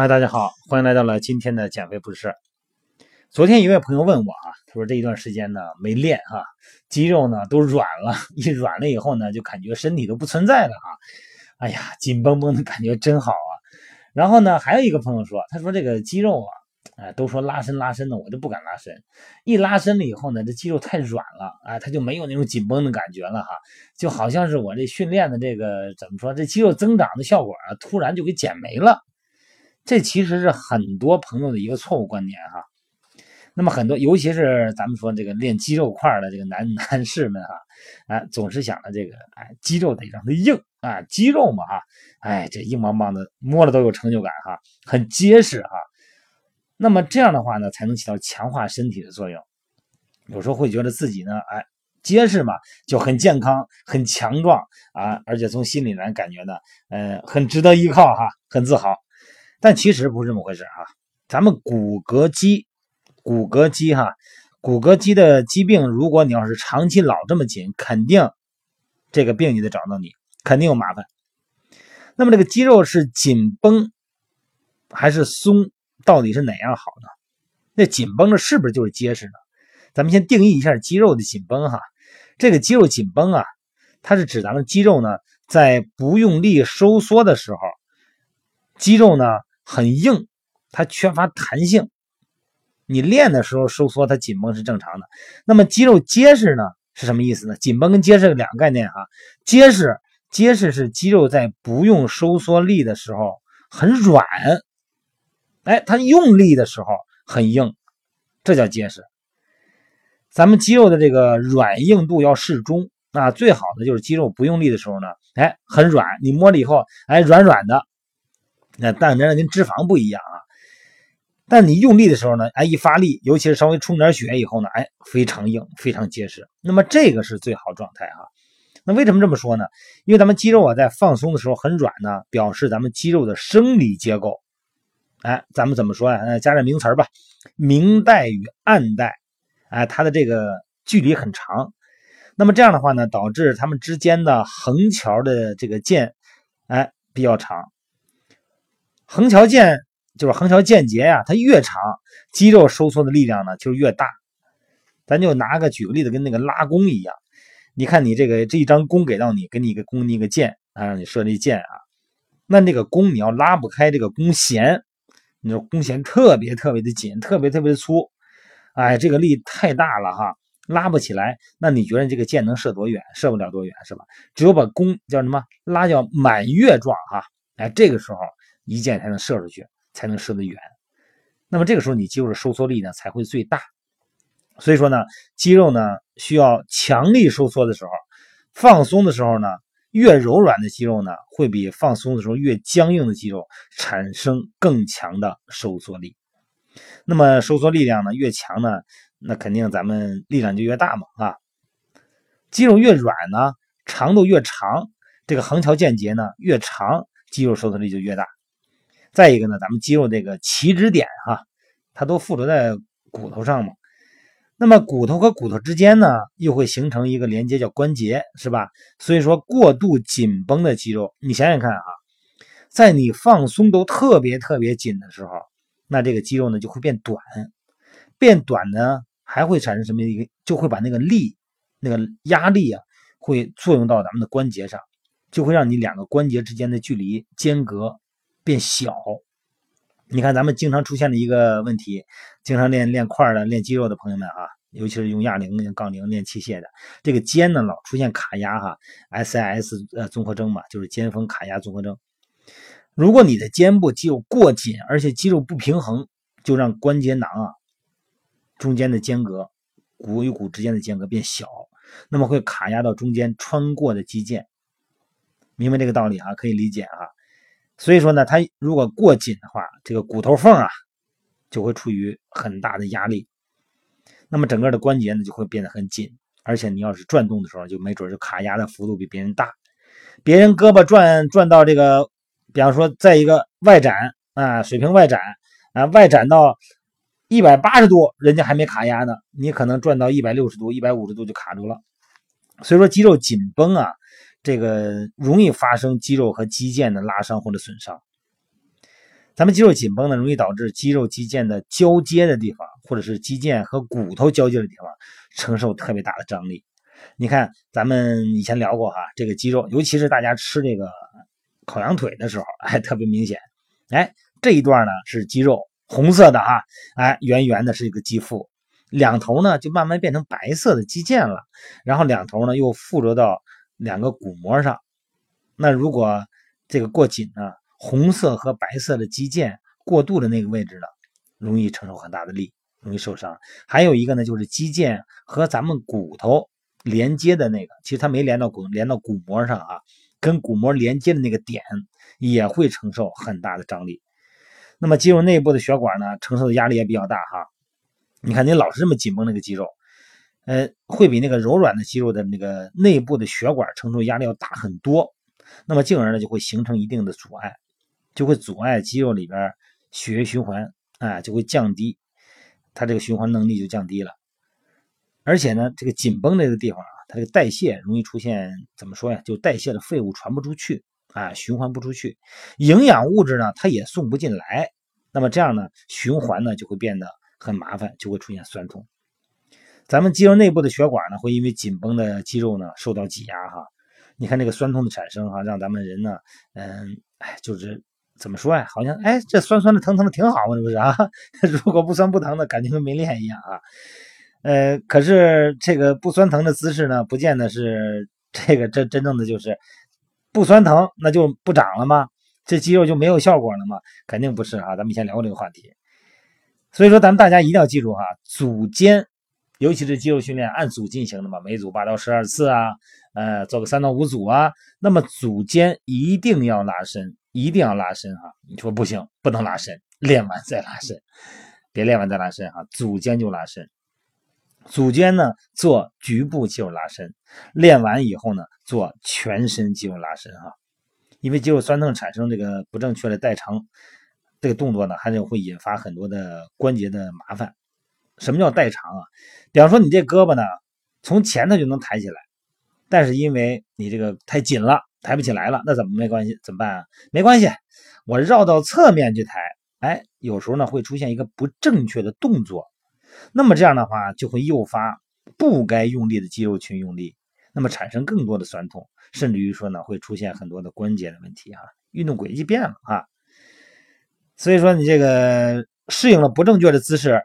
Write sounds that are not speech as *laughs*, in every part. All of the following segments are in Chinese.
嗨，大家好，欢迎来到了今天的减肥不是事。昨天一位朋友问我啊，他说这一段时间呢没练啊，肌肉呢都软了，*laughs* 一软了以后呢，就感觉身体都不存在了哈。哎呀，紧绷绷的感觉真好啊。然后呢，还有一个朋友说，他说这个肌肉啊，哎，都说拉伸拉伸的，我就不敢拉伸。一拉伸了以后呢，这肌肉太软了，哎，他就没有那种紧绷的感觉了哈，就好像是我这训练的这个怎么说，这肌肉增长的效果啊，突然就给减没了。这其实是很多朋友的一个错误观念哈。那么很多，尤其是咱们说这个练肌肉块的这个男 *laughs* 男士们哈，啊，总是想着这个，哎，肌肉得让它硬啊，肌肉嘛哈，哎，这硬邦邦的，摸了都有成就感哈，很结实哈。那么这样的话呢，才能起到强化身体的作用。有时候会觉得自己呢，哎，结实嘛，就很健康、很强壮啊，而且从心里来感觉呢，呃，很值得依靠哈，很自豪。但其实不是这么回事哈，咱们骨骼肌，骨骼肌哈，骨骼肌的疾病，如果你要是长期老这么紧，肯定这个病你得找到你，肯定有麻烦。那么这个肌肉是紧绷还是松，到底是哪样好呢？那紧绷的是不是就是结实呢？咱们先定义一下肌肉的紧绷哈，这个肌肉紧绷啊，它是指咱们肌肉呢在不用力收缩的时候，肌肉呢。很硬，它缺乏弹性。你练的时候收缩，它紧绷是正常的。那么肌肉结实呢？是什么意思呢？紧绷跟结实是两个概念哈。结实，结实是肌肉在不用收缩力的时候很软，哎，它用力的时候很硬，这叫结实。咱们肌肉的这个软硬度要适中啊，最好的就是肌肉不用力的时候呢，哎，很软，你摸了以后，哎，软软的。那当然跟脂肪不一样啊，但你用力的时候呢，哎，一发力，尤其是稍微充点血以后呢，哎，非常硬，非常结实。那么这个是最好状态哈。那为什么这么说呢？因为咱们肌肉啊在放松的时候很软呢，表示咱们肌肉的生理结构，哎，咱们怎么说呀？加点名词吧，明带与暗带，哎，它的这个距离很长。那么这样的话呢，导致它们之间的横桥的这个间，哎，比较长。横桥间就是横桥间节呀，它越长，肌肉收缩的力量呢就越大。咱就拿个举个例子，跟那个拉弓一样。你看你这个这一张弓给到你，给你一个弓，你一个箭啊，让你射这箭啊。那那个弓你要拉不开这个弓弦，你说弓弦特别特别的紧，特别特别的粗，哎，这个力太大了哈，拉不起来。那你觉得这个箭能射多远？射不了多远是吧？只有把弓叫什么拉叫满月状哈，哎，这个时候。一箭才能射出去，才能射得远。那么这个时候，你肌肉的收缩力呢才会最大。所以说呢，肌肉呢需要强力收缩的时候，放松的时候呢，越柔软的肌肉呢，会比放松的时候越僵硬的肌肉产生更强的收缩力。那么收缩力量呢越强呢，那肯定咱们力量就越大嘛啊。肌肉越软呢，长度越长，这个横桥间节呢越长，肌肉收缩力就越大。再一个呢，咱们肌肉这个起止点哈，它都附着在骨头上嘛。那么骨头和骨头之间呢，又会形成一个连接，叫关节，是吧？所以说，过度紧绷的肌肉，你想想看啊，在你放松都特别特别紧的时候，那这个肌肉呢就会变短，变短呢还会产生什么一个，就会把那个力、那个压力啊，会作用到咱们的关节上，就会让你两个关节之间的距离间隔。变小，你看咱们经常出现的一个问题，经常练练块的、练肌肉的朋友们啊，尤其是用哑铃、杠铃、练器械的，这个肩呢老出现卡压哈，SIS 呃综合征嘛，就是肩峰卡压综合征。如果你的肩部肌肉过紧，而且肌肉不平衡，就让关节囊啊中间的间隔，骨与骨之间的间隔变小，那么会卡压到中间穿过的肌腱。明白这个道理啊，可以理解啊。所以说呢，它如果过紧的话，这个骨头缝啊就会处于很大的压力，那么整个的关节呢就会变得很紧，而且你要是转动的时候，就没准就卡压的幅度比别人大。别人胳膊转转到这个，比方说在一个外展啊，水平外展啊，外展到一百八十度，人家还没卡压呢，你可能转到一百六十度、一百五十度就卡住了。所以说肌肉紧绷啊。这个容易发生肌肉和肌腱的拉伤或者损伤。咱们肌肉紧绷呢，容易导致肌肉肌腱的交接的地方，或者是肌腱和骨头交接的地方承受特别大的张力。你看，咱们以前聊过哈，这个肌肉，尤其是大家吃这个烤羊腿的时候，哎，特别明显。哎，这一段呢是肌肉，红色的哈，哎，圆圆的是一个肌腹，两头呢就慢慢变成白色的肌腱了，然后两头呢又附着到两个骨膜上。那如果这个过紧呢，红色和白色的肌腱过度的那个位置呢，容易承受很大的力，容易受伤。还有一个呢，就是肌腱和咱们骨头。连接的那个，其实它没连到骨，连到骨膜上啊，跟骨膜连接的那个点也会承受很大的张力。那么肌肉内部的血管呢，承受的压力也比较大哈。你看你老是这么紧绷那个肌肉，呃，会比那个柔软的肌肉的那个内部的血管承受压力要大很多。那么进而呢，就会形成一定的阻碍，就会阻碍肌肉里边血液循环，啊，就会降低，它这个循环能力就降低了。而且呢，这个紧绷这个地方啊，它这个代谢容易出现怎么说呀？就代谢的废物传不出去啊，循环不出去，营养物质呢它也送不进来。那么这样呢，循环呢就会变得很麻烦，就会出现酸痛。咱们肌肉内部的血管呢，会因为紧绷的肌肉呢受到挤压哈。你看这个酸痛的产生哈，让咱们人呢，嗯，哎，就是怎么说呀？好像哎，这酸酸的、疼疼的挺好嘛，是不是啊？*laughs* 如果不酸不疼的，感觉跟没练一样啊。呃，可是这个不酸疼的姿势呢，不见得是这个真真正的就是不酸疼，那就不长了吗？这肌肉就没有效果了吗？肯定不是啊！咱们以前聊过这个话题，所以说咱们大家一定要记住哈，组间，尤其是肌肉训练按组进行的嘛，每组八到十二次啊，呃，做个三到五组啊，那么组间一定要拉伸，一定要拉伸哈！你说不行，不能拉伸，练完再拉伸，别练完再拉伸哈，组间就拉伸。组间呢做局部肌肉拉伸，练完以后呢做全身肌肉拉伸哈，因为肌肉酸痛产生这个不正确的代偿，这个动作呢还是会引发很多的关节的麻烦。什么叫代偿啊？比方说你这胳膊呢从前头就能抬起来，但是因为你这个太紧了，抬不起来了，那怎么没关系？怎么办啊？没关系，我绕到侧面去抬，哎，有时候呢会出现一个不正确的动作。那么这样的话，就会诱发不该用力的肌肉群用力，那么产生更多的酸痛，甚至于说呢，会出现很多的关节的问题哈，运动轨迹变了啊。所以说你这个适应了不正确的姿势，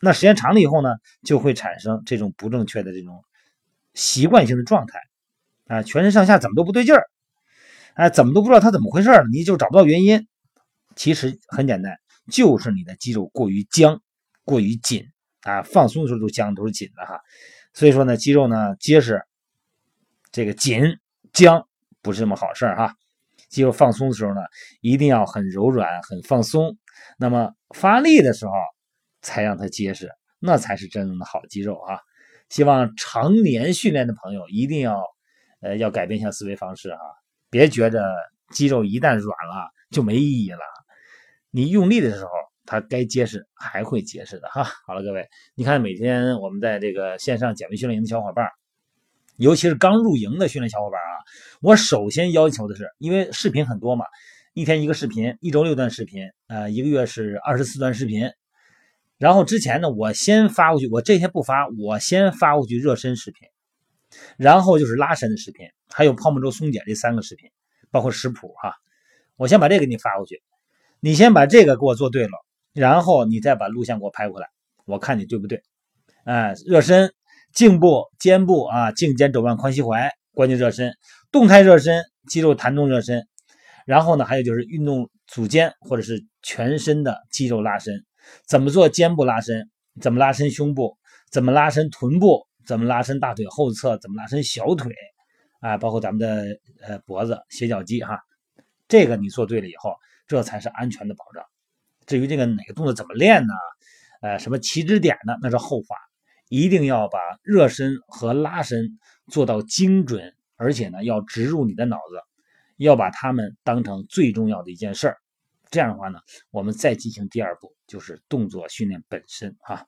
那时间长了以后呢，就会产生这种不正确的这种习惯性的状态啊，全身上下怎么都不对劲儿，哎，怎么都不知道它怎么回事儿你就找不到原因。其实很简单，就是你的肌肉过于僵。过于紧啊，放松的时候都僵，都是紧的哈。所以说呢，肌肉呢结实，这个紧僵不是什么好事儿哈。肌肉放松的时候呢，一定要很柔软、很放松。那么发力的时候才让它结实，那才是真正的好肌肉啊。希望常年训练的朋友一定要呃要改变一下思维方式啊，别觉着肌肉一旦软了就没意义了。你用力的时候。它该结实还会结实的哈。好了，各位，你看每天我们在这个线上减肥训练营的小伙伴，尤其是刚入营的训练小伙伴啊，我首先要求的是，因为视频很多嘛，一天一个视频，一周六段视频，呃，一个月是二十四段视频。然后之前呢，我先发过去，我这些不发，我先发过去热身视频，然后就是拉伸的视频，还有泡沫轴松解这三个视频，包括食谱哈，我先把这个给你发过去，你先把这个给我做对了。然后你再把录像给我拍回来，我看你对不对？哎，热身，颈部、肩部啊，颈肩肘腕髋膝踝关节热身，动态热身，肌肉弹动热身。然后呢，还有就是运动组间或者是全身的肌肉拉伸。怎么做肩部拉伸？怎么拉伸胸部？怎么拉伸臀部？怎么拉伸大腿后侧？怎么拉伸小腿？啊，包括咱们的呃脖子、斜角肌哈。这个你做对了以后，这才是安全的保障。至于这个哪个动作怎么练呢？呃，什么起止点呢？那是后话。一定要把热身和拉伸做到精准，而且呢，要植入你的脑子，要把它们当成最重要的一件事儿。这样的话呢，我们再进行第二步，就是动作训练本身啊。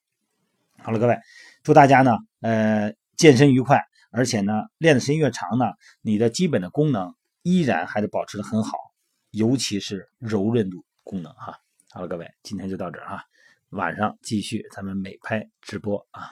好了，各位，祝大家呢，呃，健身愉快，而且呢，练的时间越长呢，你的基本的功能依然还得保持的很好，尤其是柔韧度。功能哈。好了，各位，今天就到这儿啊，晚上继续咱们美拍直播啊。